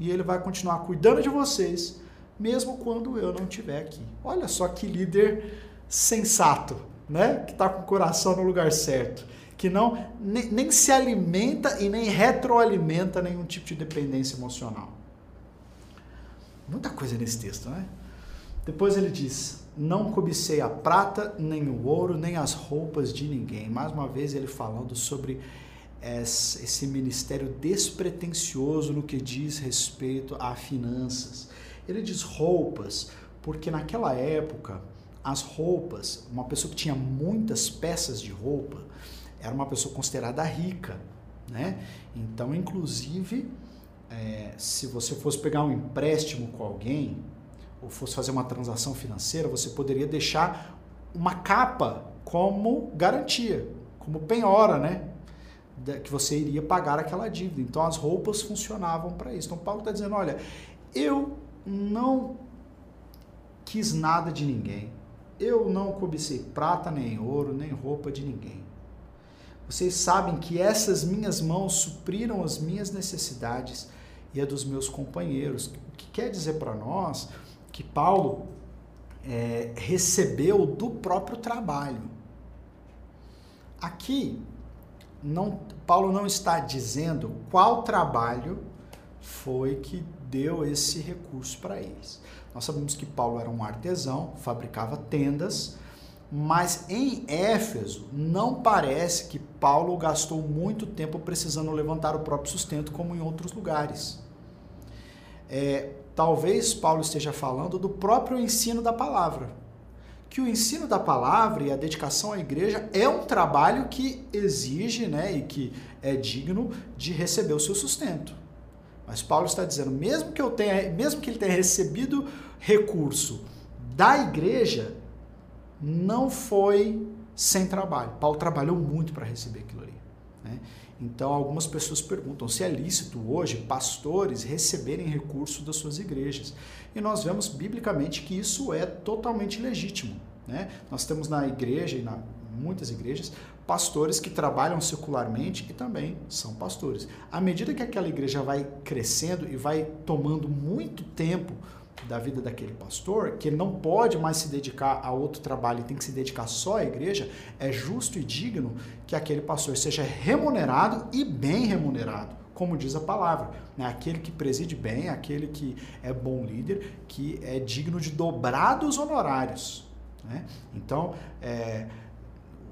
E ele vai continuar cuidando de vocês, mesmo quando eu não estiver aqui. Olha só que líder sensato né? Que está com o coração no lugar certo, que não nem, nem se alimenta e nem retroalimenta nenhum tipo de dependência emocional. Muita coisa nesse texto, né? Depois ele diz: Não cobicei a prata, nem o ouro, nem as roupas de ninguém. Mais uma vez ele falando sobre esse ministério despretensioso no que diz respeito a finanças. Ele diz roupas, porque naquela época as roupas, uma pessoa que tinha muitas peças de roupa, era uma pessoa considerada rica, né? Então, inclusive, é, se você fosse pegar um empréstimo com alguém, ou fosse fazer uma transação financeira, você poderia deixar uma capa como garantia, como penhora, né? Que você iria pagar aquela dívida. Então, as roupas funcionavam para isso. Então, Paulo está dizendo: olha, eu não quis nada de ninguém eu não cobicei prata, nem ouro, nem roupa de ninguém. Vocês sabem que essas minhas mãos supriram as minhas necessidades e a dos meus companheiros. O que quer dizer para nós que Paulo é, recebeu do próprio trabalho. Aqui, não, Paulo não está dizendo qual trabalho foi que deu esse recurso para eles. Nós sabemos que Paulo era um artesão, fabricava tendas, mas em Éfeso não parece que Paulo gastou muito tempo precisando levantar o próprio sustento, como em outros lugares. É, talvez Paulo esteja falando do próprio ensino da palavra. Que o ensino da palavra e a dedicação à igreja é um trabalho que exige né, e que é digno de receber o seu sustento. Mas Paulo está dizendo, mesmo que eu tenha, mesmo que ele tenha recebido recurso da igreja, não foi sem trabalho. Paulo trabalhou muito para receber aquilo ali. Né? Então, algumas pessoas perguntam se é lícito hoje pastores receberem recurso das suas igrejas. E nós vemos biblicamente que isso é totalmente legítimo. Né? Nós temos na igreja e na muitas igrejas pastores que trabalham secularmente e também são pastores. À medida que aquela igreja vai crescendo e vai tomando muito tempo da vida daquele pastor, que ele não pode mais se dedicar a outro trabalho e tem que se dedicar só à igreja, é justo e digno que aquele pastor seja remunerado e bem remunerado, como diz a palavra. Né? Aquele que preside bem, aquele que é bom líder, que é digno de dobrados honorários. Né? Então, é,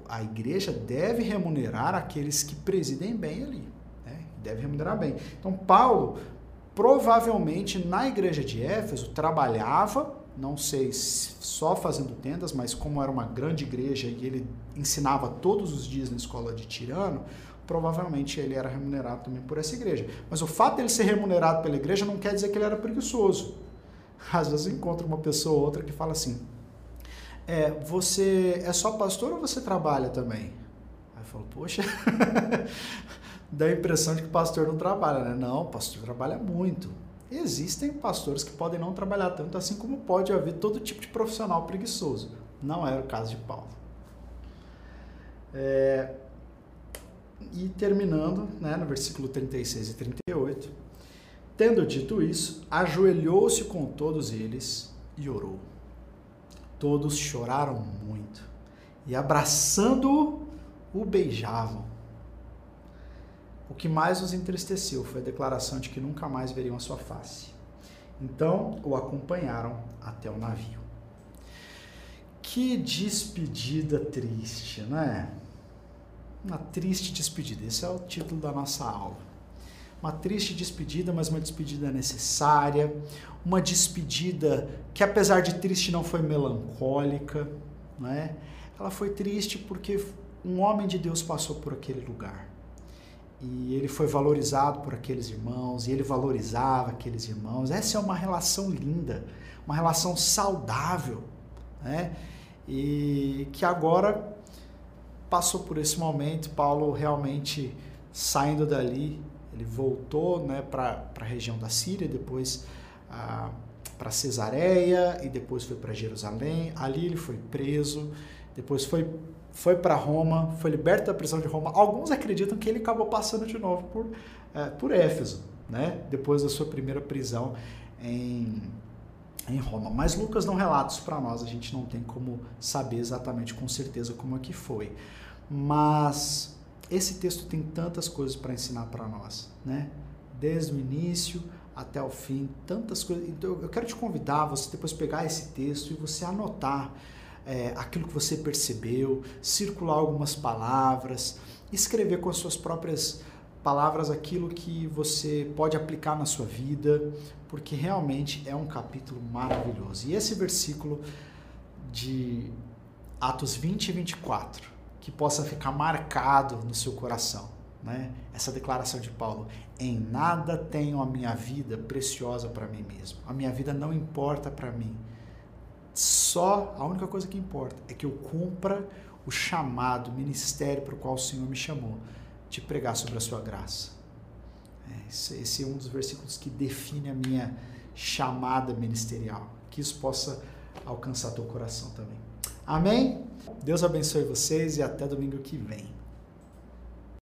a igreja deve remunerar aqueles que presidem bem ali. Né? Deve remunerar bem. Então, Paulo, provavelmente na igreja de Éfeso, trabalhava, não sei só fazendo tendas, mas como era uma grande igreja e ele ensinava todos os dias na escola de Tirano, provavelmente ele era remunerado também por essa igreja. Mas o fato dele ser remunerado pela igreja não quer dizer que ele era preguiçoso. Às vezes encontra uma pessoa ou outra que fala assim: é, você é só pastor ou você trabalha também? Aí eu falo, poxa, [laughs] dá a impressão de que pastor não trabalha, né? Não, pastor trabalha muito. Existem pastores que podem não trabalhar tanto, assim como pode haver todo tipo de profissional preguiçoso. Não era o caso de Paulo. É, e terminando, né, no versículo 36 e 38, tendo dito isso, ajoelhou-se com todos eles e orou. Todos choraram muito e, abraçando-o, o beijavam. O que mais os entristeceu foi a declaração de que nunca mais veriam a sua face. Então o acompanharam até o navio. Que despedida triste, não é? Uma triste despedida. Esse é o título da nossa aula. Uma triste despedida, mas uma despedida necessária. Uma despedida que, apesar de triste, não foi melancólica, não é? Ela foi triste porque um homem de Deus passou por aquele lugar. E ele foi valorizado por aqueles irmãos, e ele valorizava aqueles irmãos. Essa é uma relação linda, uma relação saudável, né? E que agora passou por esse momento, Paulo realmente saindo dali, ele voltou né, para a região da Síria, depois ah, para Cesareia e depois foi para Jerusalém. Ali ele foi preso, depois foi, foi para Roma, foi liberto da prisão de Roma. Alguns acreditam que ele acabou passando de novo por, eh, por Éfeso, né, depois da sua primeira prisão em, em Roma. Mas Lucas não relata isso para nós, a gente não tem como saber exatamente com certeza como é que foi. Mas esse texto tem tantas coisas para ensinar para nós, né? Desde o início até o fim, tantas coisas. Então, eu quero te convidar você depois pegar esse texto e você anotar é, aquilo que você percebeu, circular algumas palavras, escrever com as suas próprias palavras aquilo que você pode aplicar na sua vida, porque realmente é um capítulo maravilhoso. E esse versículo de Atos 20 e 24 que possa ficar marcado no seu coração. Né? Essa declaração de Paulo: em nada tenho a minha vida preciosa para mim mesmo. A minha vida não importa para mim. Só a única coisa que importa é que eu cumpra o chamado, o ministério para o qual o Senhor me chamou, de pregar sobre a sua graça. É, esse é um dos versículos que define a minha chamada ministerial. Que isso possa alcançar teu coração também. Amém? Deus abençoe vocês e até domingo que vem.